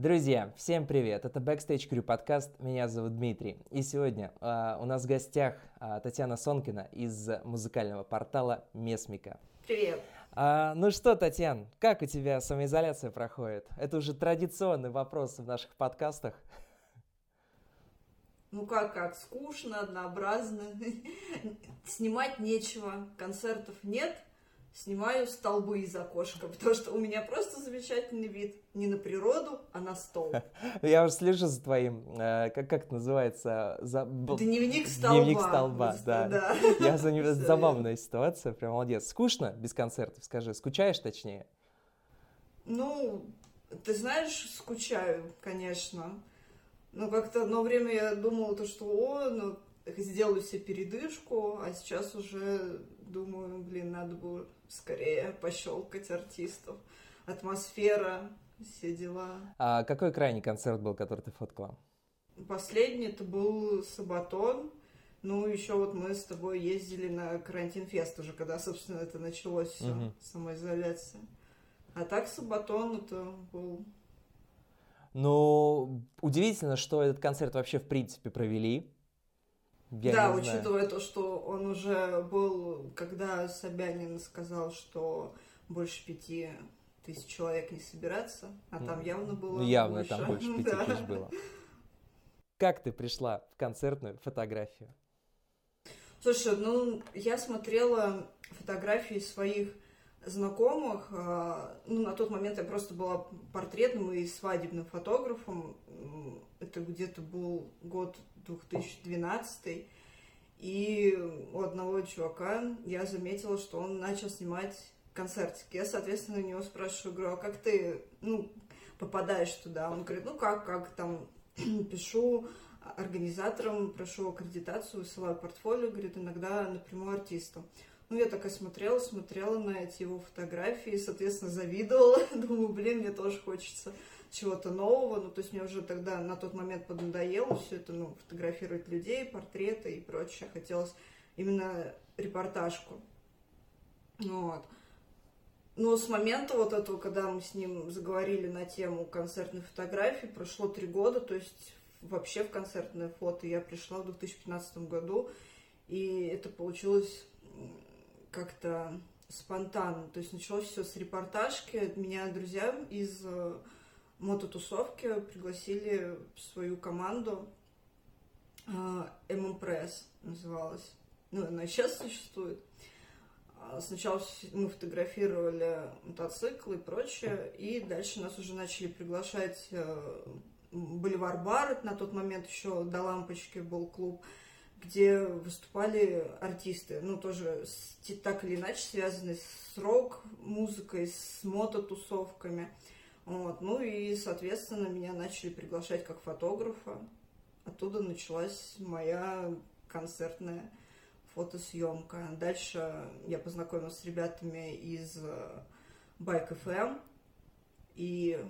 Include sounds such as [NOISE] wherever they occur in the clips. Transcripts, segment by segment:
Друзья, всем привет! Это Backstage Crew подкаст. Меня зовут Дмитрий. И сегодня э, у нас в гостях э, Татьяна Сонкина из музыкального портала Месмика. Привет! А, ну что, Татьян, как у тебя самоизоляция проходит? Это уже традиционный вопрос в наших подкастах. Ну как, как, скучно, однообразно, [LAUGHS] снимать нечего, концертов нет, снимаю столбы из окошка, [LAUGHS] потому что у меня просто замечательный вид. Не на природу, а на стол. [LAUGHS] Я уже слежу за твоим, э, как, как это называется? За... Дневник столба. Дневник столба, [LAUGHS] да. да. Я за него забавная ситуация, прям молодец. Скучно без концертов, скажи, скучаешь точнее? Ну, ты знаешь, скучаю, конечно. Ну, как-то одно время я думала, то, что, о, ну, сделаю себе передышку, а сейчас уже думаю, блин, надо было скорее пощелкать артистов. Атмосфера, все дела. А какой крайний концерт был, который ты фоткала? Последний это был Сабатон. Ну, еще вот мы с тобой ездили на карантин фест уже, когда, собственно, это началось все, угу. самоизоляция. А так Сабатон это был ну, удивительно, что этот концерт вообще в принципе провели. Я да, учитывая то, что он уже был, когда Собянин сказал, что больше пяти тысяч человек не собираться, а там явно было ну, явно больше. там больше пяти [LAUGHS] да. тысяч было. Как ты пришла в концертную фотографию? Слушай, ну, я смотрела фотографии своих знакомых. А, ну, на тот момент я просто была портретным и свадебным фотографом. Это где-то был год 2012. И у одного чувака я заметила, что он начал снимать концертики. Я, соответственно, у него спрашиваю, говорю, а как ты, ну, попадаешь туда? Он говорит, ну как, как там, [CLEARS THROAT] пишу организаторам, прошу аккредитацию, высылаю портфолио, говорит, иногда напрямую артисту. Ну, я такая смотрела, смотрела на эти его фотографии, соответственно, завидовала. [LAUGHS] Думаю, блин, мне тоже хочется чего-то нового. Ну, то есть мне уже тогда на тот момент поднадоело все это, ну, фотографировать людей, портреты и прочее. Хотелось именно репортажку. Вот. Но с момента вот этого, когда мы с ним заговорили на тему концертной фотографии, прошло три года, то есть вообще в концертное фото я пришла в 2015 году, и это получилось как-то спонтанно. То есть началось все с репортажки. Меня друзья из э, мототусовки пригласили в свою команду. ММПресс называлась. Ну, она сейчас существует. А сначала мы фотографировали мотоциклы и прочее, и дальше нас уже начали приглашать э, Боливар Бар, на тот момент еще до лампочки был клуб, где выступали артисты, ну, тоже с, так или иначе связанные с рок-музыкой, с мототусовками. Вот. Ну и, соответственно, меня начали приглашать как фотографа. Оттуда началась моя концертная фотосъемка. Дальше я познакомилась с ребятами из Bike FM и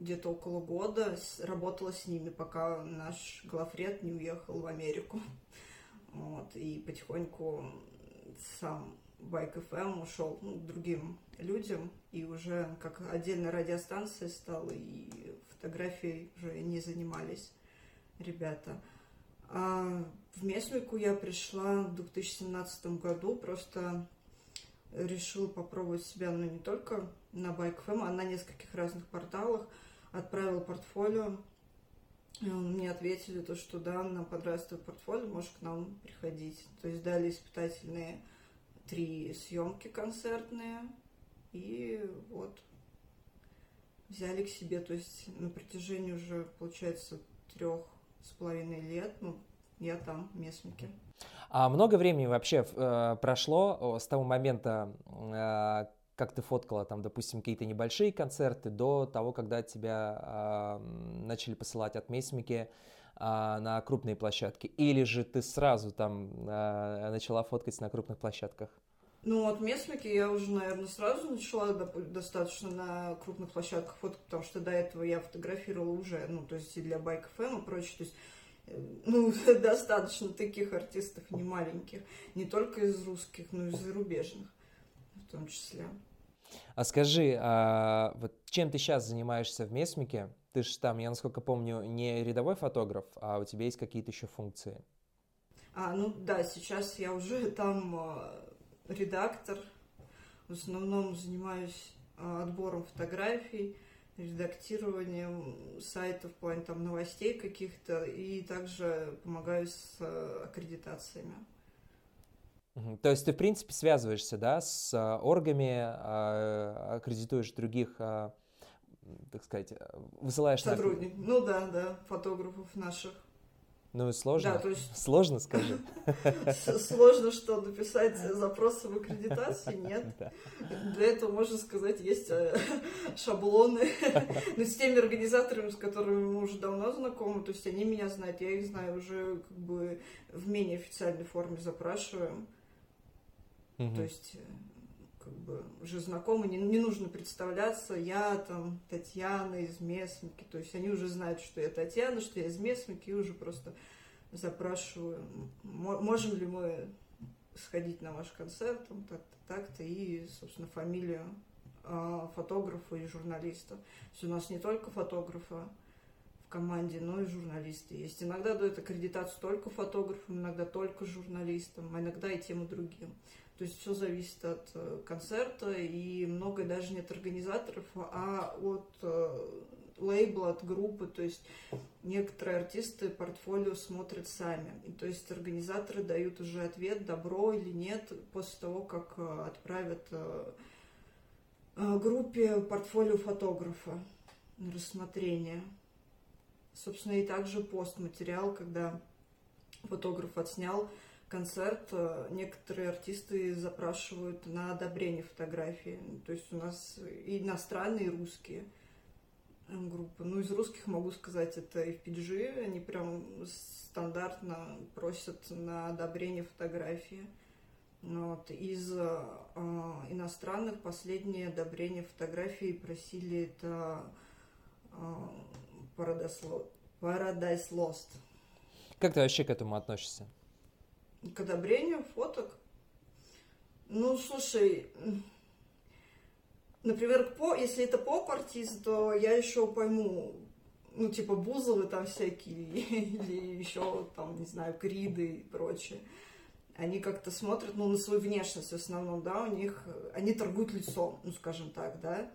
где-то около года работала с ними, пока наш главред не уехал в Америку. Вот, и потихоньку сам Байк FM ушел ну, к другим людям, и уже как отдельная радиостанция стала, и фотографией уже не занимались ребята. А в Месмику я пришла в 2017 году, просто решила попробовать себя, ну, не только на Bike.fm, а на нескольких разных порталах. Отправила портфолио, мне ответили то, что да, нам понравилось твое портфолио, можешь к нам приходить. То есть дали испытательные три съемки концертные, и вот взяли к себе. То есть на протяжении уже, получается, трех с половиной лет, ну, я там, местники. А много времени вообще э, прошло с того момента, э, как ты фоткала там, допустим, какие-то небольшие концерты, до того, когда тебя э, начали посылать от Месмики э, на крупные площадки? Или же ты сразу там э, начала фоткать на крупных площадках? Ну, от Месмики я уже, наверное, сразу начала достаточно на крупных площадках фоток, потому что до этого я фотографировала уже, ну, то есть и для Байк ФМ и прочее, то есть э, ну, [LAUGHS] достаточно таких артистов не маленьких, не только из русских, но и из зарубежных том числе. А скажи, а вот чем ты сейчас занимаешься в Месмике? Ты же там, я насколько помню, не рядовой фотограф, а у тебя есть какие-то еще функции. А, ну да, сейчас я уже [LAUGHS] там э, редактор. В основном занимаюсь э, отбором фотографий, редактированием сайтов в плане там новостей каких-то и также помогаю с э, аккредитациями. То есть ты, в принципе, связываешься, да, с а, оргами, а, аккредитуешь других, а, так сказать, высылаешь... Сотрудник. На... Ну да, да, фотографов наших. Ну и сложно. Да, то есть... [LAUGHS] Сложно, скажи. [LAUGHS] Сложно что, написать запросы в аккредитации? [LAUGHS] Нет. Для этого, можно сказать, есть э, шаблоны. Но с теми организаторами, с которыми мы уже давно знакомы, то есть они меня знают, я их знаю уже как бы в менее официальной форме запрашиваем. То есть э, как бы уже знакомы, не, не нужно представляться, я там Татьяна из Месмики, то есть они уже знают, что я Татьяна, что я из Месмики, и уже просто запрашиваю, можем ли мы сходить на ваш концерт, так-то, так-то, и, собственно, фамилию э, фотографа и журналиста. То есть у нас не только фотографа в команде, но и журналисты есть. Иногда дают аккредитацию только фотографам, иногда только журналистам, а иногда и тем и другим. То есть все зависит от э, концерта, и многое даже не от организаторов, а от э, лейбла, от группы. То есть некоторые артисты портфолио смотрят сами. И, то есть организаторы дают уже ответ, добро или нет, после того, как э, отправят группе портфолио фотографа на рассмотрение. Собственно, и также постматериал, когда фотограф отснял концерт э, некоторые артисты запрашивают на одобрение фотографии. То есть у нас и иностранные, и русские э, группы. Ну, из русских могу сказать, это FPG. Они прям стандартно просят на одобрение фотографии. Вот. Из э, иностранных последнее одобрение фотографии просили это э, Paradise Lost. Как ты вообще к этому относишься? К одобрению фоток. Ну, слушай, например, по, если это поп-артист, то я еще пойму, ну, типа Бузовы там всякие, [LAUGHS] или еще там, не знаю, Криды и прочее. Они как-то смотрят, ну, на свою внешность в основном, да, у них, они торгуют лицом, ну, скажем так, да.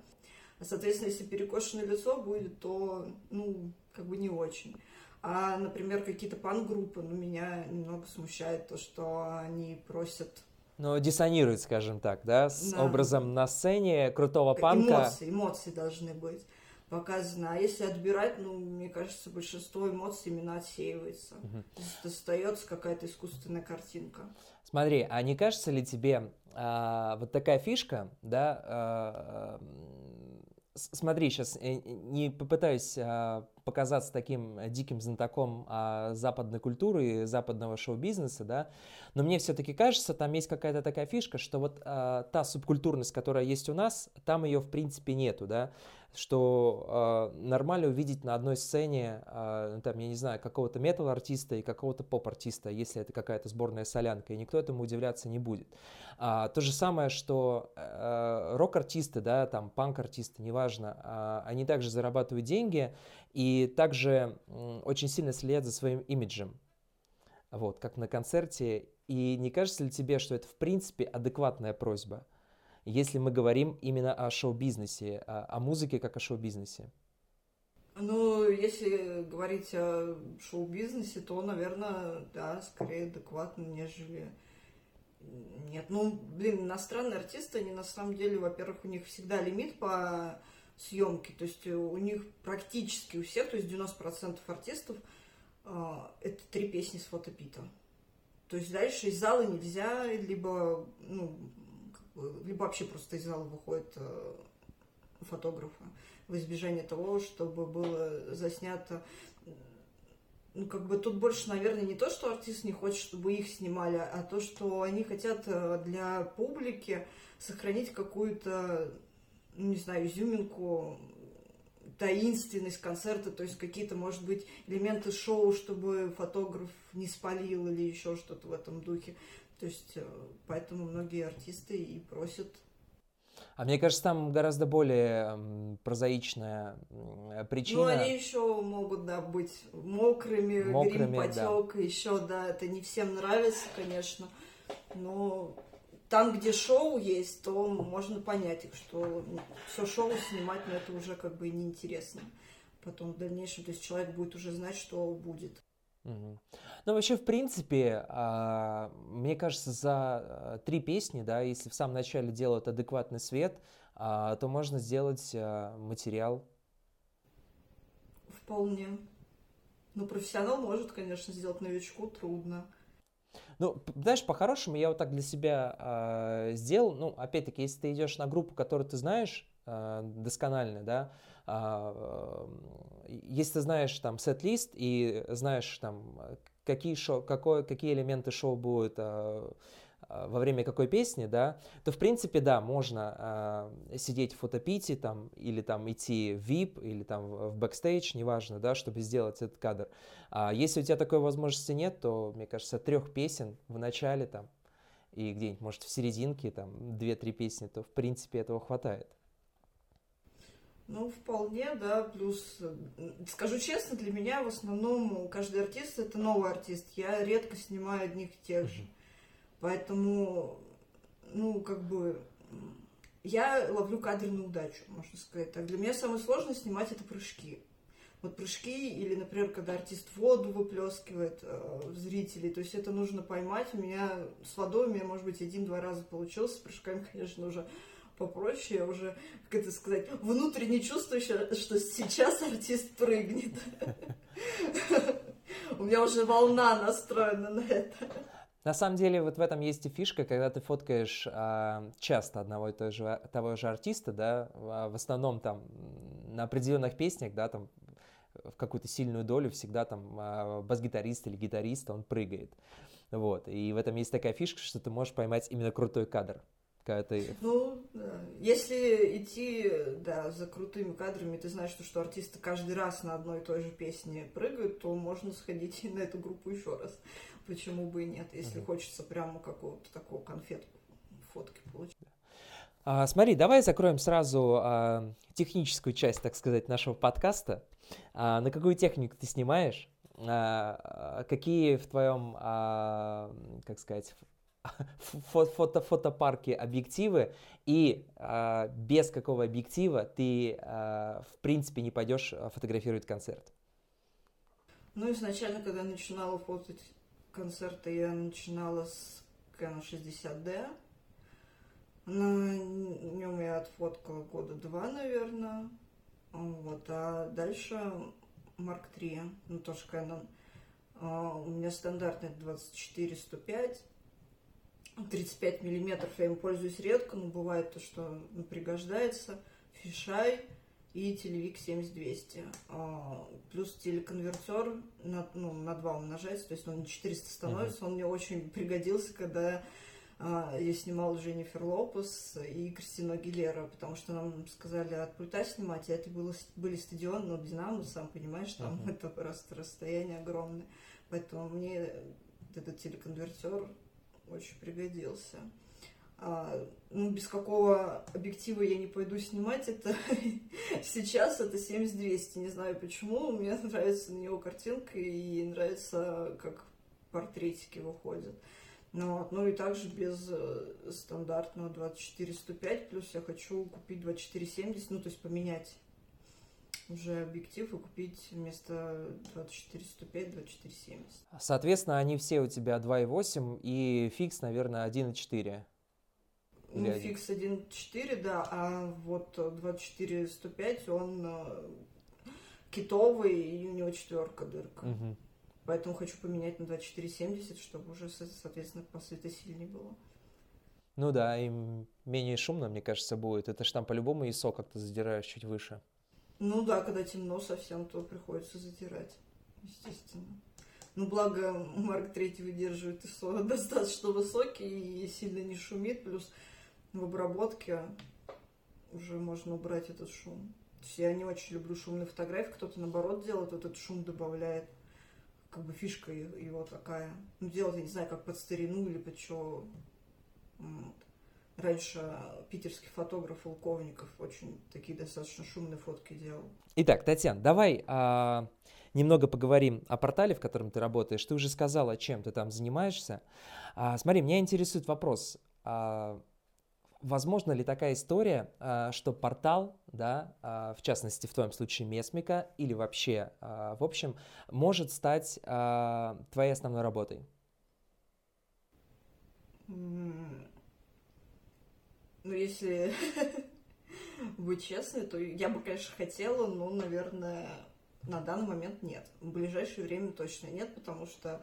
А, соответственно, если перекошенное лицо будет, то, ну, как бы не очень. А, например, какие-то пан-группы, ну, меня немного смущает то, что они просят ну, диссонирует, скажем так, да, с да. образом на сцене крутого панка. Эмоции, эмоции должны быть показаны. А если отбирать, ну, мне кажется, большинство эмоций именно отсеивается. Угу. Остается какая-то искусственная картинка. Смотри, а не кажется ли тебе а, вот такая фишка, да, а, смотри, сейчас э, не попытаюсь а, показаться таким диким знатоком а, западной культуры, западного шоу-бизнеса, да, но мне все-таки кажется, там есть какая-то такая фишка, что вот а, та субкультурность, которая есть у нас, там ее в принципе нету, да, что э, нормально увидеть на одной сцене, э, там, я не знаю, какого-то метал-артиста и какого-то поп-артиста, если это какая-то сборная солянка, и никто этому удивляться не будет. А, то же самое, что э, рок-артисты, да, там, панк-артисты, неважно, э, они также зарабатывают деньги и также э, очень сильно следят за своим имиджем, вот, как на концерте. И не кажется ли тебе, что это в принципе адекватная просьба? Если мы говорим именно о шоу-бизнесе, о, о музыке как о шоу-бизнесе? Ну, если говорить о шоу-бизнесе, то, наверное, да, скорее адекватно, нежели... Нет, ну, блин, иностранные артисты, они на самом деле, во-первых, у них всегда лимит по съемке, то есть у них практически у всех, то есть 90% артистов, э, это три песни с фотопита. То есть дальше из зала нельзя, либо, ну, либо вообще просто из зала выходит э, фотографа в избежание того, чтобы было заснято ну, как бы тут больше, наверное, не то, что артист не хочет, чтобы их снимали, а то, что они хотят э, для публики сохранить какую-то, ну, не знаю, изюминку, таинственность концерта, то есть какие-то, может быть, элементы шоу, чтобы фотограф не спалил или еще что-то в этом духе. То есть, э, поэтому многие артисты и просят. А мне кажется, там гораздо более прозаичная причина. Ну, они еще могут, да, быть мокрыми, мокрыми грим потек, да. еще, да, это не всем нравится, конечно, но там, где шоу есть, то можно понять их, что все шоу снимать, но это уже как бы неинтересно. Потом в дальнейшем, то есть человек будет уже знать, что будет. Угу. Ну, вообще, в принципе, а, мне кажется, за а, три песни, да, если в самом начале делают адекватный свет, а, то можно сделать материал. Вполне. Ну, профессионал может, конечно, сделать новичку трудно. Ну, знаешь, по-хорошему я вот так для себя э, сделал. Ну, опять-таки, если ты идешь на группу, которую ты знаешь э, досконально, да, э, если ты знаешь там сет-лист и знаешь там какие, шоу, какой, какие элементы шоу будут э, во время какой песни, да, то в принципе, да, можно э, сидеть в фотопите там, или там идти в VIP, или там в бэкстейдж, неважно, да, чтобы сделать этот кадр. А если у тебя такой возможности нет, то, мне кажется, трех песен в начале там и где-нибудь, может, в серединке там две-три песни, то, в принципе, этого хватает. Ну, вполне, да, плюс, скажу честно, для меня в основном каждый артист это новый артист. Я редко снимаю одних и тех же. Поэтому, ну, как бы, я ловлю кадры на удачу, можно сказать так. Для меня самое сложное снимать это прыжки. Вот прыжки или, например, когда артист воду выплескивает э, зрителей, то есть это нужно поймать. У меня с водой у меня, может быть, один-два раза получилось, с прыжками, [LAUGHS] конечно, уже попроще, я уже, как это сказать, внутренне чувствую, что сейчас артист прыгнет. У меня уже волна настроена на это. На самом деле вот в этом есть и фишка, когда ты фоткаешь а, часто одного и того же, того же артиста, да, в основном там на определенных песнях, да, там в какую-то сильную долю всегда там а, бас-гитарист или гитарист, он прыгает. Вот. И в этом есть такая фишка, что ты можешь поймать именно крутой кадр. Ты... Ну, если идти да, за крутыми кадрами, ты знаешь, что, что артисты каждый раз на одной и той же песне прыгают, то можно сходить на эту группу еще раз. Почему бы и нет, если uh-huh. хочется прямо какого-то такого конфетку фотки получить. А, смотри, давай закроем сразу а, техническую часть, так сказать, нашего подкаста. А, на какую технику ты снимаешь? А, какие в твоем, а, как сказать, фото, фотопарке объективы, и а, без какого объектива ты, а, в принципе, не пойдешь фотографировать концерт? Ну, изначально, когда я начинала фотать концерты, я начинала с Canon 60D. На нем я отфоткала года два, наверное. Вот, а дальше Mark III, ну тоже Canon. А, у меня стандартный 24-105. 35 миллиметров я им пользуюсь редко, но бывает то, что ну, пригождается. Фишай и телевик 7200. А, плюс телеконвертер на, ну, на 2 умножается, то есть он 400 становится. Uh-huh. Он мне очень пригодился, когда а, я снимала Дженнифер Лопес и Кристину Агилера, потому что нам сказали от пульта снимать, и это было, были стадионы, но Динамо, сам понимаешь, там uh-huh. [LAUGHS] это просто расстояние огромное. Поэтому мне этот телеконвертер очень пригодился. А, ну, без какого объектива я не пойду снимать это. [LAUGHS] Сейчас это 70-200, не знаю почему. Мне [LAUGHS] нравится на него картинка и нравится, как портретики выходят. Ну, вот. ну и также без э, стандартного 24-105, плюс я хочу купить 24-70, ну то есть поменять уже объектив и купить вместо 24-105 24-70. Соответственно, они все у тебя 2.8 и фикс, наверное, 1.4. Ну, фикс 1.4, да, а вот 24-105, он э, китовый, и у него четверка дырка. Угу. Поэтому хочу поменять на 2470, чтобы уже, соответственно, по светосильнее было. Ну да, и менее шумно, мне кажется, будет. Это ж там по-любому ISO как-то задираешь чуть выше. Ну да, когда темно совсем, то приходится затирать, естественно. Ну, благо, Марк Третий выдерживает ISO [LAUGHS] достаточно высокий и сильно не шумит, плюс в обработке уже можно убрать этот шум. То есть я не очень люблю шумные фотографии, кто-то наоборот делает, вот этот шум добавляет как бы фишка его такая. Ну, делать, я не знаю, как под старину или под что. Раньше питерский фотограф Волковников очень такие достаточно шумные фотки делал. Итак, Татьяна, давай а, немного поговорим о портале, в котором ты работаешь. Ты уже сказала, чем ты там занимаешься. А, смотри, меня интересует вопрос. А, возможно ли такая история, а, что портал, да, а, в частности, в твоем случае Месмика, или вообще, а, в общем, может стать а, твоей основной работой? Ну, если [LAUGHS] быть честной, то я бы, конечно, хотела, но, наверное, на данный момент нет. В ближайшее время точно нет, потому что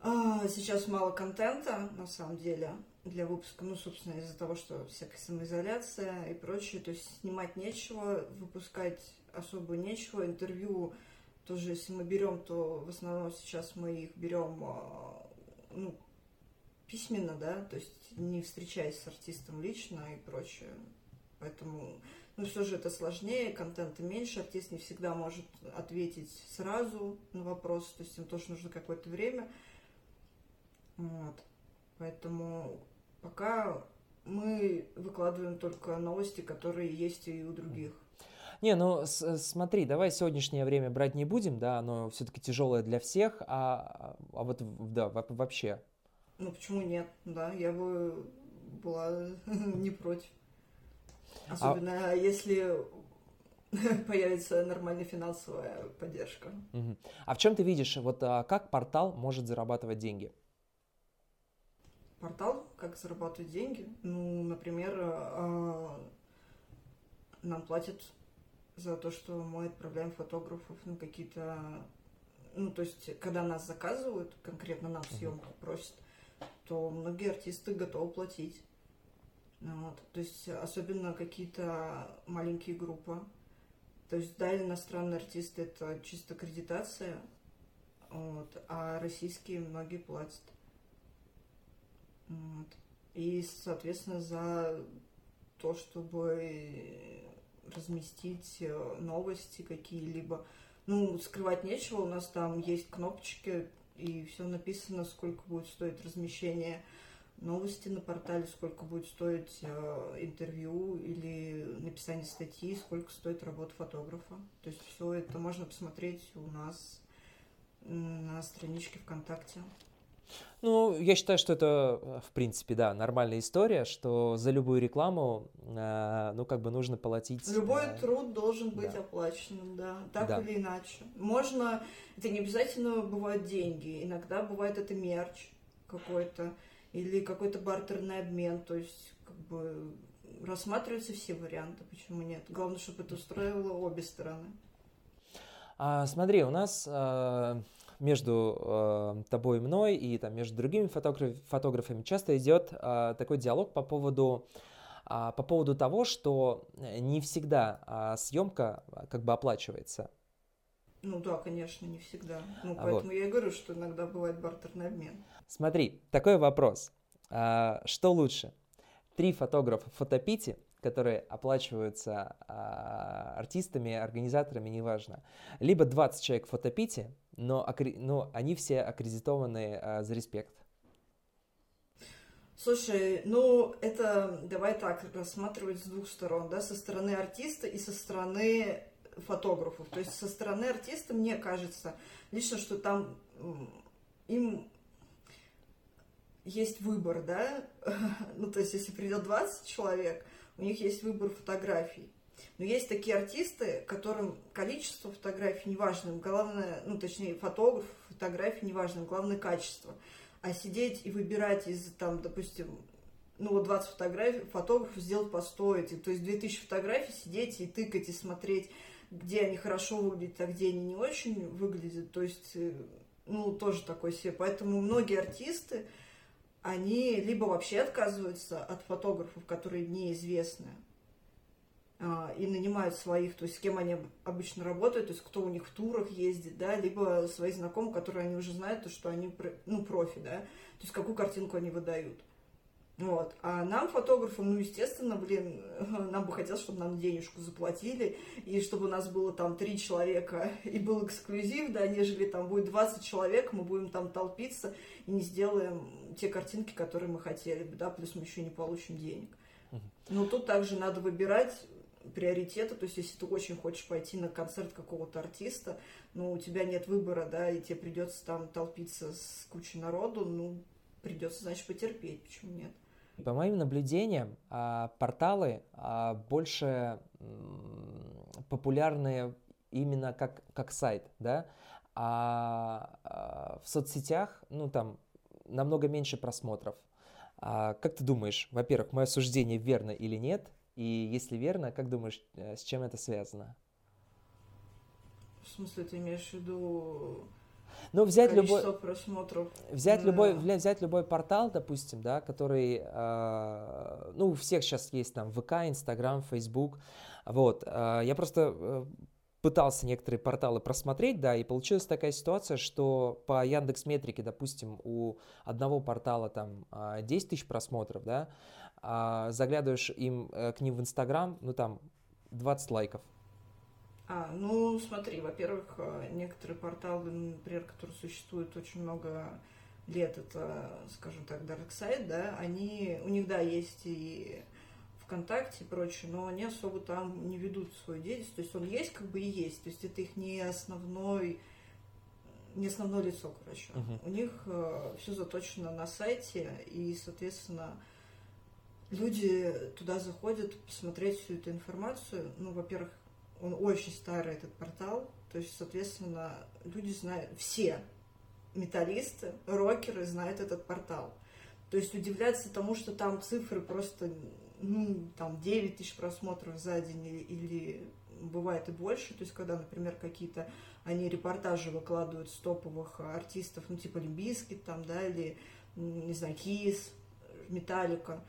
а, сейчас мало контента, на самом деле, для выпуска. Ну, собственно, из-за того, что всякая самоизоляция и прочее. То есть снимать нечего, выпускать особо нечего. Интервью тоже, если мы берем, то в основном сейчас мы их берем а, ну, письменно, да, то есть не встречаясь с артистом лично и прочее. Поэтому, ну, все же это сложнее, контента меньше, артист не всегда может ответить сразу на вопрос, то есть им тоже нужно какое-то время. Вот. Поэтому пока мы выкладываем только новости, которые есть и у других. Не, ну смотри, давай сегодняшнее время брать не будем, да, оно все-таки тяжелое для всех, а, а вот да, вообще ну почему нет? Да, я бы была [LAUGHS] не против. Особенно а... если [LAUGHS] появится нормальная финансовая поддержка. Угу. А в чем ты видишь, вот а, как портал может зарабатывать деньги? Портал, как зарабатывать деньги? Ну, например, а, нам платят за то, что мы отправляем фотографов на какие-то... Ну, то есть, когда нас заказывают, конкретно нам съемку просят, то многие артисты готовы платить. Вот. То есть особенно какие-то маленькие группы. То есть, да, иностранные артисты это чисто аккредитация, вот, а российские многие платят. Вот. И, соответственно, за то, чтобы разместить э, новости какие-либо. Ну, скрывать нечего, у нас там есть кнопочки, и все написано, сколько будет стоить размещение новости на портале, сколько будет стоить э, интервью или написание статьи, сколько стоит работа фотографа. То есть все это можно посмотреть у нас на страничке ВКонтакте. Ну, я считаю, что это, э, в принципе, да, нормальная история, что за любую рекламу, э, ну, как бы нужно платить. Любой э, труд должен быть да. оплаченным, да, так да. или иначе. Можно, это не обязательно бывают деньги, иногда бывает это мерч какой-то или какой-то бартерный обмен, то есть, как бы, рассматриваются все варианты, почему нет. Главное, чтобы это устроило обе стороны. А, смотри, у нас э, между э, тобой и мной и там, между другими фотограф, фотографами часто идет э, такой диалог по поводу, э, по поводу того, что не всегда э, съемка как бы оплачивается. Ну да, конечно, не всегда. Ну, поэтому вот. я и говорю, что иногда бывает бартерный обмен. Смотри, такой вопрос. А, что лучше? Три фотографа в фотопите которые оплачиваются а, артистами, организаторами, неважно. Либо 20 человек в фотопите, но, но они все аккредитованы а, за респект. Слушай, ну это давай так рассматривать с двух сторон, да, со стороны артиста и со стороны фотографов. То есть со стороны артиста мне кажется лично, что там им есть выбор, да, [LAUGHS] ну то есть если придет 20 человек, у них есть выбор фотографий. Но есть такие артисты, которым количество фотографий не важно, главное, ну, точнее, фотограф, фотографии не важно, главное качество. А сидеть и выбирать из, там, допустим, ну, вот 20 фотографий, фотографу сделать по стоить. То есть 2000 фотографий сидеть и тыкать, и смотреть, где они хорошо выглядят, а где они не очень выглядят. То есть, э, ну, тоже такой себе. Поэтому многие артисты, они либо вообще отказываются от фотографов, которые неизвестны, а, и нанимают своих, то есть с кем они обычно работают, то есть кто у них в турах ездит, да, либо свои знакомые, которые они уже знают, то, что они ну, профи, да, то есть какую картинку они выдают. Вот. А нам, фотографам, ну, естественно, блин, [LAUGHS] нам бы хотелось, чтобы нам денежку заплатили, и чтобы у нас было там три человека, и был эксклюзив, да, нежели там будет 20 человек, мы будем там толпиться и не сделаем те картинки, которые мы хотели бы, да, плюс мы еще не получим денег. Но тут также надо выбирать приоритеты, то есть если ты очень хочешь пойти на концерт какого-то артиста, но у тебя нет выбора, да, и тебе придется там толпиться с кучей народу, ну, придется, значит, потерпеть, почему нет? По моим наблюдениям, а, порталы а, больше популярны именно как, как сайт, да, а, а в соцсетях, ну, там, намного меньше просмотров. Как ты думаешь, во-первых, мое суждение верно или нет? И если верно, как думаешь, э, с чем это связано? В смысле, ты имеешь в виду ну, взять любой, просмотров. Взять, да. любой, взять любой портал, допустим, да, который, э, ну, у всех сейчас есть там ВК, Инстаграм, Фейсбук, вот. Э, я просто э, пытался некоторые порталы просмотреть, да, и получилась такая ситуация, что по Яндекс Метрике, допустим, у одного портала там 10 тысяч просмотров, да, а заглядываешь им к ним в Инстаграм, ну там 20 лайков. А, ну смотри, во-первых, э, некоторые порталы, например, которые существуют очень много лет, это, скажем так, Dark Side, да, они, у них, да, есть и ВКонтакте и прочее, но они особо там не ведут свою деятельность, то есть он есть, как бы и есть, то есть это их не основной, не основное лицо, короче. Uh-huh. У них э, все заточено на сайте, и, соответственно, люди туда заходят посмотреть всю эту информацию. Ну, во-первых, он очень старый, этот портал. То есть, соответственно, люди знают, все металлисты, рокеры знают этот портал. То есть удивляться тому, что там цифры просто, ну, там 9 тысяч просмотров за день или, или бывает и больше. То есть, когда, например, какие-то они репортажи выкладывают с топовых артистов, ну, типа Лимбийский там, да, или, не знаю, Кис, Металлика,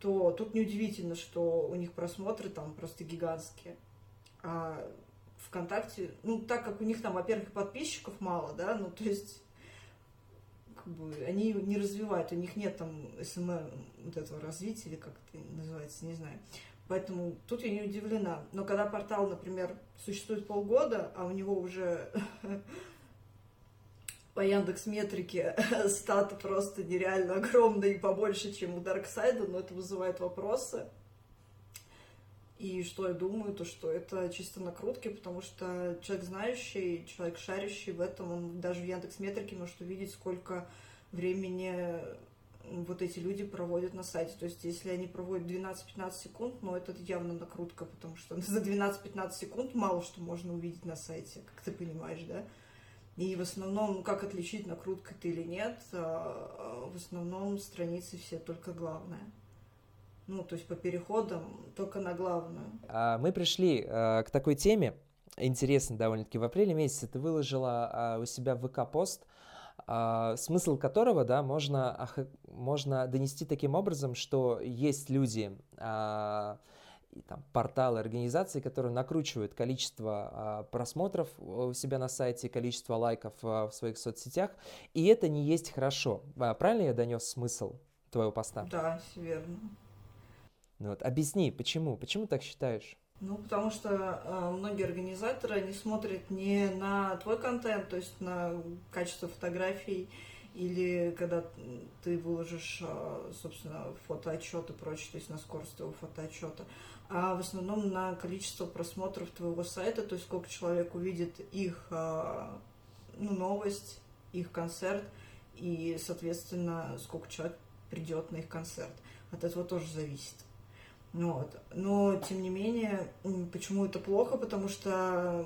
то тут неудивительно, что у них просмотры там просто гигантские. А ВКонтакте, ну, так как у них там, во-первых, подписчиков мало, да, ну, то есть, как бы, они не развивают, у них нет там SMM вот этого развития, или как это называется, не знаю. Поэтому тут я не удивлена. Но когда портал, например, существует полгода, а у него уже [LAUGHS] по Яндекс Метрике [LAUGHS] статы просто нереально огромные, побольше, чем у Дарксайда, но это вызывает вопросы. И что я думаю, то что это чисто накрутки, потому что человек знающий, человек шарящий в этом, он даже в Яндекс Метрике может увидеть, сколько времени вот эти люди проводят на сайте. То есть, если они проводят 12-15 секунд, ну, это явно накрутка, потому что [LAUGHS] за 12-15 секунд мало что можно увидеть на сайте, как ты понимаешь, да? И в основном, как отличить, накрутка ты или нет, а, а, в основном страницы все только главное ну, то есть по переходам только на главную. А, мы пришли э, к такой теме, интересно довольно-таки, в апреле месяце ты выложила а, у себя в ВК-пост, а, смысл которого, да, можно, можно донести таким образом, что есть люди, там, порталы, организации, которые накручивают количество просмотров у себя на сайте, количество лайков в своих соцсетях, и это не есть хорошо. Правильно я донес смысл твоего поста? Да, верно. Ну вот, объясни, почему? Почему так считаешь? Ну, потому что э, многие организаторы, они смотрят не на твой контент, то есть на качество фотографий, или когда ты выложишь, э, собственно, фотоотчет и прочее, то есть на скорость твоего фотоотчета, а в основном на количество просмотров твоего сайта, то есть сколько человек увидит их э, ну, новость, их концерт, и, соответственно, сколько человек придет на их концерт. От этого тоже зависит. Вот. Но, тем не менее, почему это плохо? Потому что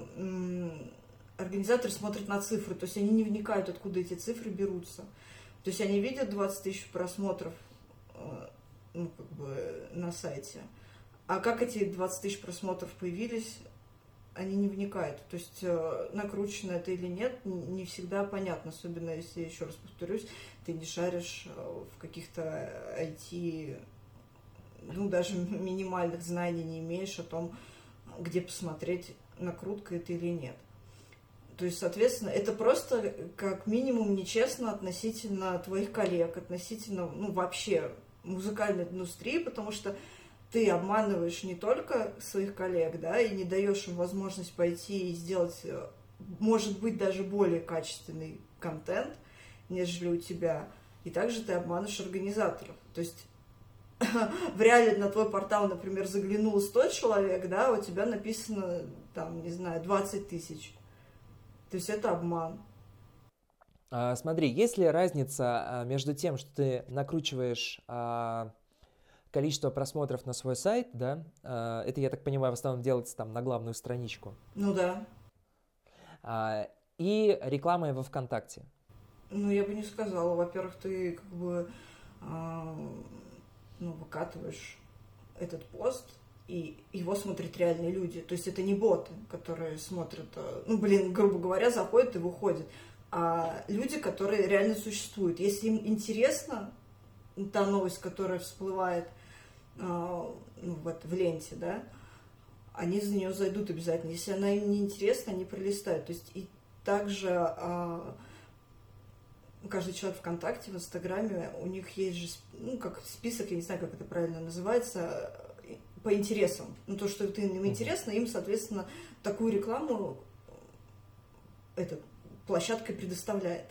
организаторы смотрят на цифры, то есть они не вникают, откуда эти цифры берутся. То есть они видят 20 тысяч просмотров э, ну, как бы, на сайте, а как эти 20 тысяч просмотров появились, они не вникают. То есть э, накручено это или нет, не всегда понятно, особенно если, еще раз повторюсь, ты не шаришь э, в каких-то IT ну, даже минимальных знаний не имеешь о том, где посмотреть, накрутка это или нет. То есть, соответственно, это просто как минимум нечестно относительно твоих коллег, относительно, ну, вообще музыкальной индустрии, потому что ты обманываешь не только своих коллег, да, и не даешь им возможность пойти и сделать, э, может быть, даже более качественный контент, нежели у тебя. И также ты обманываешь организаторов. То есть [LAUGHS] в реале на твой портал, например, заглянул 100 человек, да, у тебя написано, там, не знаю, 20 тысяч. То есть это обман. А, смотри, есть ли разница а, между тем, что ты накручиваешь а, количество просмотров на свой сайт, да, это, я так понимаю, в основном делается там на главную страничку. Ну да. И рекламой во ВКонтакте. Ну, я бы не сказала. Во-первых, ты как бы ну, выкатываешь этот пост, и его смотрят реальные люди. То есть это не боты, которые смотрят, э, ну, блин, грубо говоря, заходят и выходят, а люди, которые реально существуют. Если им интересна та новость, которая всплывает э, ну, вот, в ленте, да, они за нее зайдут обязательно. Если она им не интересна, они пролистают. То есть и также а, каждый человек ВКонтакте, в Инстаграме, у них есть же, ну, как список, я не знаю, как это правильно называется, по интересам. Ну, то, что им интересно, им, соответственно, такую рекламу эта площадка предоставляет.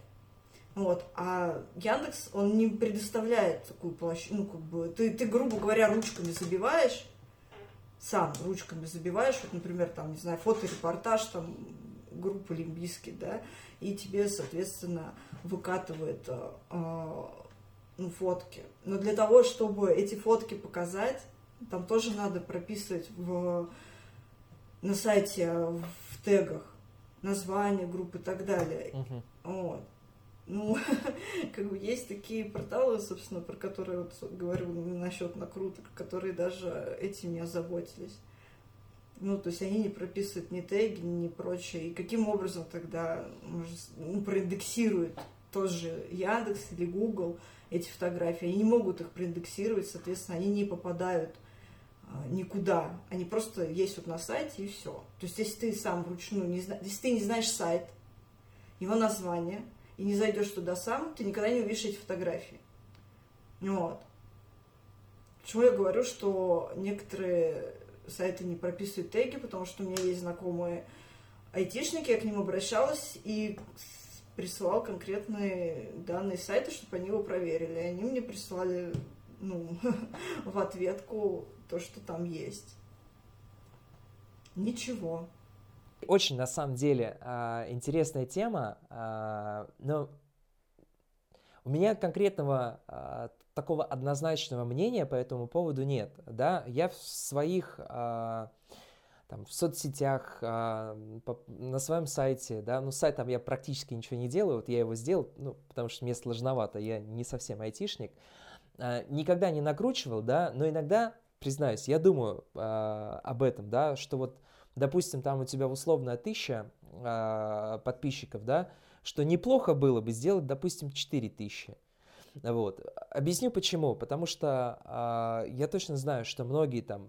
Вот. А Яндекс, он не предоставляет такую площадку, ну, как бы, ты, ты, грубо говоря, ручками забиваешь, сам ручками забиваешь, вот, например, там, не знаю, фоторепортаж, там, группы Лимбиски, да, и тебе, соответственно, выкатывает э, ну, фотки. Но для того, чтобы эти фотки показать, там тоже надо прописывать в, на сайте в тегах название группы и так далее. Uh-huh. Вот. Ну, [LAUGHS] как бы есть такие порталы, собственно, про которые вот говорю насчет накруток, которые даже этим не озаботились. Ну, то есть они не прописывают ни теги, ни прочее. И каким образом тогда может, ну, проиндексирует тоже Яндекс или Google эти фотографии? Они не могут их проиндексировать, соответственно, они не попадают а, никуда. Они просто есть вот на сайте и все. То есть если ты сам вручную не знаешь, если ты не знаешь сайт, его название, и не зайдешь туда сам, ты никогда не увидишь эти фотографии. Вот. Почему я говорю, что некоторые сайты не прописывают теги, потому что у меня есть знакомые айтишники, я к ним обращалась и присылал конкретные данные сайта, чтобы они его проверили. И они мне присылали ну, [LAUGHS] в ответку то, что там есть. Ничего. Очень, на самом деле, а, интересная тема, а, но у меня конкретного а, такого однозначного мнения по этому поводу нет. Да? Я в своих там, в соцсетях, на своем сайте, да, ну, сайт там я практически ничего не делаю, вот я его сделал, ну, потому что мне сложновато, я не совсем айтишник, никогда не накручивал, да, но иногда, признаюсь, я думаю об этом, да, что вот, допустим, там у тебя условно тысяча подписчиков, да, что неплохо было бы сделать, допустим, 4000. Вот. Объясню почему. Потому что э, я точно знаю, что многие там,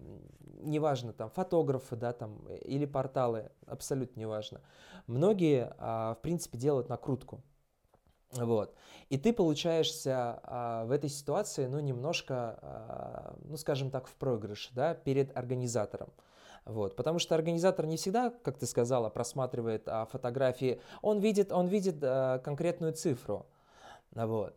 неважно, там фотографы, да, там, или порталы, абсолютно неважно, многие, э, в принципе, делают накрутку. Вот. И ты получаешься а, в этой ситуации, ну, немножко, а, ну, скажем так, в проигрыше, да, перед организатором. Вот, потому что организатор не всегда, как ты сказала, просматривает а, фотографии, он видит, он видит а, конкретную цифру. Вот.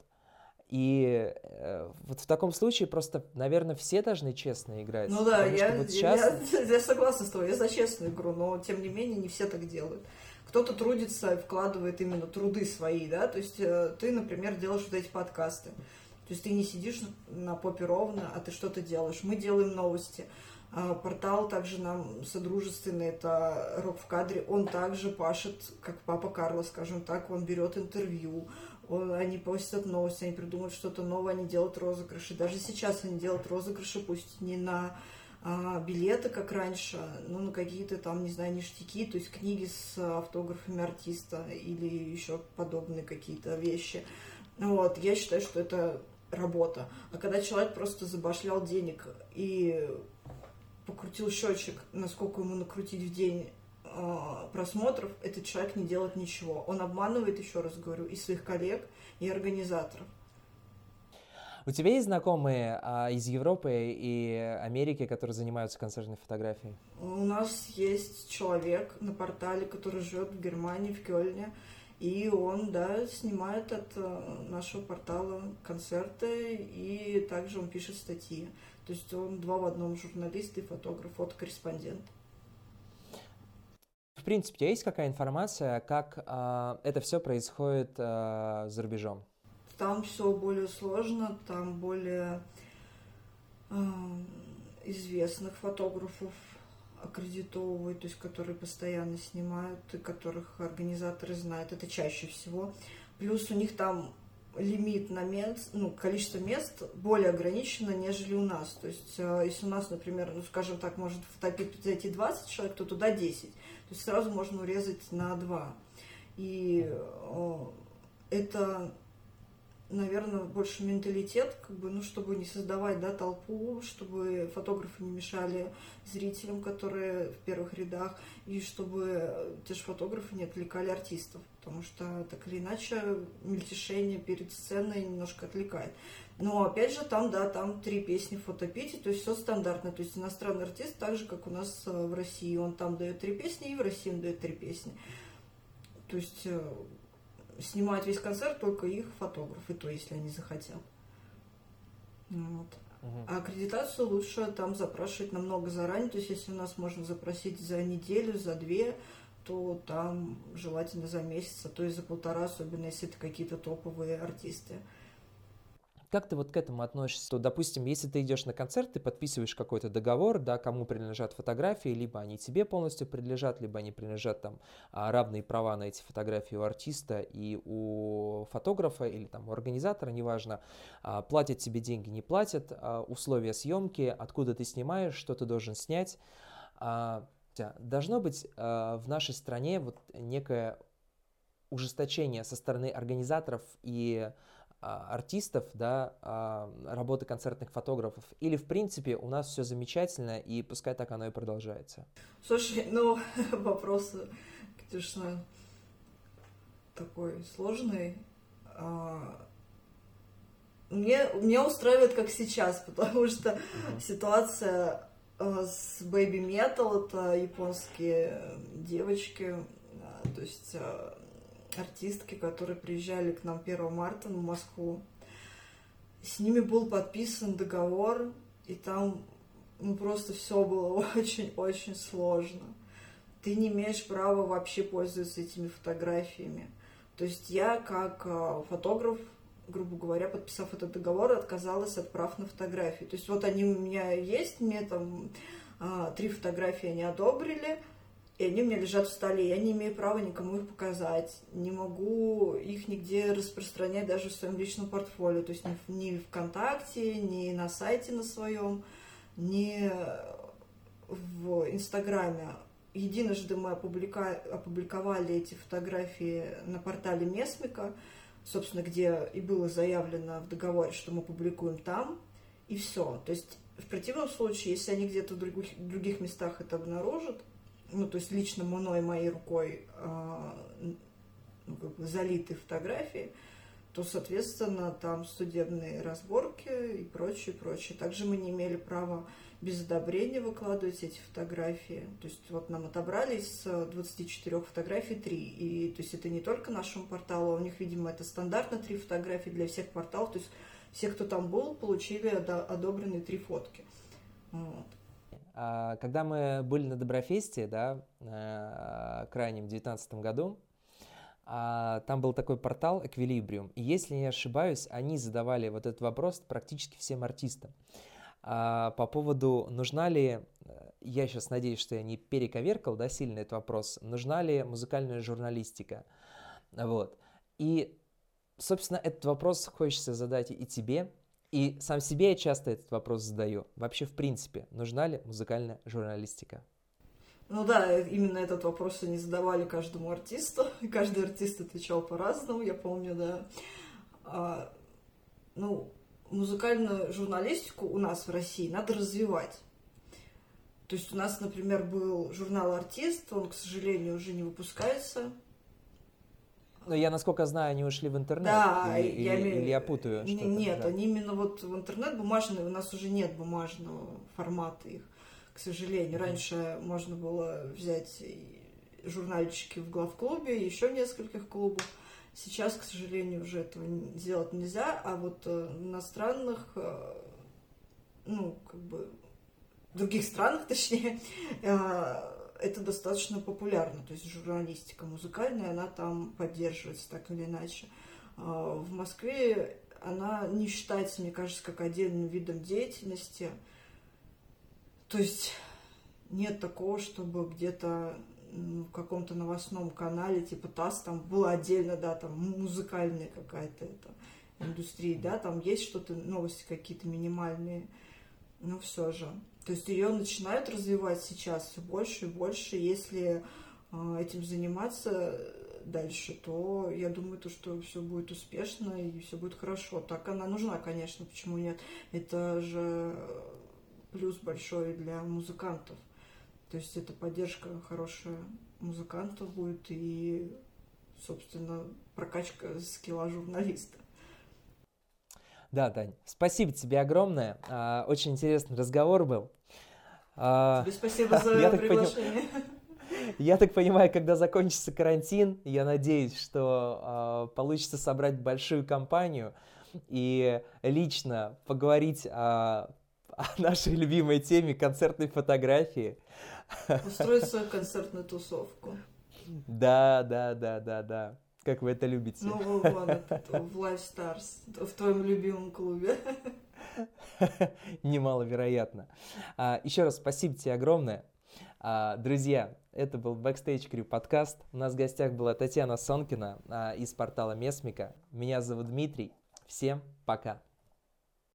И э, вот в таком случае просто, наверное, все должны честно играть. Ну да, я, вот сейчас... я, [LAUGHS] я согласна с тобой, я за честную игру, но тем не менее не все так делают. Кто-то трудится и вкладывает именно труды свои, да, то есть э, ты, например, делаешь вот эти подкасты. То есть ты не сидишь на попе ровно, а ты что-то делаешь. Мы делаем новости. А, портал также нам содружественный, это «Рок в кадре». Он также пашет, как папа Карло, скажем так, он берет интервью, они постят новости, они придумывают что-то новое, они делают розыгрыши. Даже сейчас они делают розыгрыши, пусть не на а, билеты, как раньше, но на какие-то там, не знаю, ништяки, то есть книги с автографами артиста или еще подобные какие-то вещи. Вот, я считаю, что это работа. А когда человек просто забашлял денег и покрутил счетчик, насколько ему накрутить в день, просмотров этот человек не делает ничего. Он обманывает, еще раз говорю, и своих коллег, и организаторов. У тебя есть знакомые а, из Европы и Америки, которые занимаются концертной фотографией? У нас есть человек на портале, который живет в Германии, в Кёльне, и он, да, снимает от э, нашего портала концерты, и также он пишет статьи. То есть он два в одном журналист и фотограф, фотокорреспондент. Принципе, у тебя есть какая информация, как э, это все происходит э, за рубежом? Там все более сложно, там более э, известных фотографов аккредитовывают, то есть которые постоянно снимают и которых организаторы знают. Это чаще всего. Плюс у них там лимит на мест, ну, количество мест более ограничено, нежели у нас. То есть, если у нас, например, ну, скажем так, может в топе зайти 20 человек, то туда 10. То есть сразу можно урезать на 2. И э, это наверное, больше менталитет, как бы, ну, чтобы не создавать, да, толпу, чтобы фотографы не мешали зрителям, которые в первых рядах, и чтобы те же фотографы не отвлекали артистов, потому что так или иначе мельтешение перед сценой немножко отвлекает. Но опять же, там, да, там три песни в фотопите, то есть все стандартно. То есть иностранный артист, так же, как у нас э, в России, он там дает три песни, и в России он дает три песни. То есть э, снимают весь концерт только их фотографы, то если они захотят. Вот. Угу. А аккредитацию лучше там запрашивать намного заранее. То есть, если у нас можно запросить за неделю, за две, то там желательно за месяц, а то и за полтора, особенно если это какие-то топовые артисты. Как ты вот к этому относишься? То, допустим, если ты идешь на концерт, ты подписываешь какой-то договор, да, кому принадлежат фотографии, либо они тебе полностью принадлежат, либо они принадлежат там а, равные права на эти фотографии у артиста и у фотографа или там у организатора, неважно, а, платят тебе деньги, не платят, а, условия съемки, откуда ты снимаешь, что ты должен снять. Должно быть в нашей стране вот некое ужесточение со стороны организаторов и а, артистов, да, а, работы концертных фотографов, или в принципе у нас все замечательно и пускай так оно и продолжается? Слушай, ну [LAUGHS] вопрос, конечно, такой сложный. А, мне, мне устраивает как сейчас, [LAUGHS] потому что uh-huh. ситуация с Baby Metal, это японские девочки, то есть артистки, которые приезжали к нам 1 марта в Москву. С ними был подписан договор, и там ну, просто все было [LAUGHS] очень-очень сложно. Ты не имеешь права вообще пользоваться этими фотографиями. То есть я, как а, фотограф, грубо говоря, подписав этот договор, отказалась от прав на фотографии. То есть вот они у меня есть, мне там а, три фотографии они одобрили, и они у меня лежат в столе, я не имею права никому их показать, не могу их нигде распространять даже в своем личном портфолио, то есть ни, ни ВКонтакте, ни на сайте на своем, ни в Инстаграме. Единожды мы опублика... опубликовали эти фотографии на портале Месмика, собственно, где и было заявлено в договоре, что мы публикуем там, и все. То есть в противном случае, если они где-то в других, других местах это обнаружат, ну, то есть лично мной, моей рукой э, залиты фотографии, то, соответственно, там судебные разборки и прочее, прочее. Также мы не имели права без одобрения выкладывать эти фотографии. То есть вот нам отобрали из 24 фотографий 3. И то есть это не только нашему порталу, а у них, видимо, это стандартно 3 фотографии для всех порталов. То есть все, кто там был, получили одобренные 3 фотки. Вот. А, когда мы были на Доброфесте, да, э, крайнем в 2019 году, а, там был такой портал Equilibrium. И если не ошибаюсь, они задавали вот этот вопрос практически всем артистам. А, по поводу, нужна ли, э, я сейчас надеюсь, что я не перековеркал, да, сильно этот вопрос, нужна ли музыкальная журналистика. Вот. И, собственно, этот вопрос хочется задать и тебе, и сам себе я часто этот вопрос задаю. Вообще, в принципе, нужна ли музыкальная журналистика? Ну да, именно этот вопрос они задавали каждому артисту. [LAUGHS] И каждый артист отвечал по-разному, я помню, да. А, ну, музыкальную журналистику у нас в России надо развивать. То есть у нас, например, был журнал «Артист», он, к сожалению, уже не выпускается. Но я, насколько знаю, они ушли в интернет. Да, или, я или, или я путаю что-то. Нет, да. они именно вот в интернет бумажные, у нас уже нет бумажного формата их, к сожалению. Раньше можно было взять журнальчики в главклубе, еще в нескольких клубах. Сейчас, к сожалению, уже этого сделать нельзя, а вот э, иностранных, э, ну, как бы, других странах, [LAUGHS] точнее, э, это достаточно популярно. То есть журналистика музыкальная, она там поддерживается так или иначе. В Москве она не считается, мне кажется, как отдельным видом деятельности. То есть нет такого, чтобы где-то в каком-то новостном канале, типа ТАСС, там было отдельно, да, там музыкальная какая-то это индустрия, да, там есть что-то, новости какие-то минимальные, но все же. То есть ее начинают развивать сейчас все больше и больше, если а, этим заниматься дальше, то я думаю, то, что все будет успешно и все будет хорошо. Так она нужна, конечно, почему нет? Это же плюс большой для музыкантов. То есть это поддержка хорошая музыкантов будет и, собственно, прокачка скилла журналиста. Да, Тань, спасибо тебе огромное. А, Очень интересный разговор был. А, Тебе спасибо за Я так поним- приглашение. Я так понимаю, когда закончится карантин, я надеюсь, что а, получится собрать большую компанию и лично поговорить о, о нашей любимой теме концертной фотографии. Устроить свою концертную тусовку. Да, да, да, да, да. Как вы это любите. Ну, вон, в Live Stars, в твоем любимом клубе. Немаловероятно. А, Еще раз спасибо тебе огромное. А, Друзья, это был Backstage Crew подкаст. У нас в гостях была Татьяна Сонкина а, из портала Месмика. Меня зовут Дмитрий. Всем пока.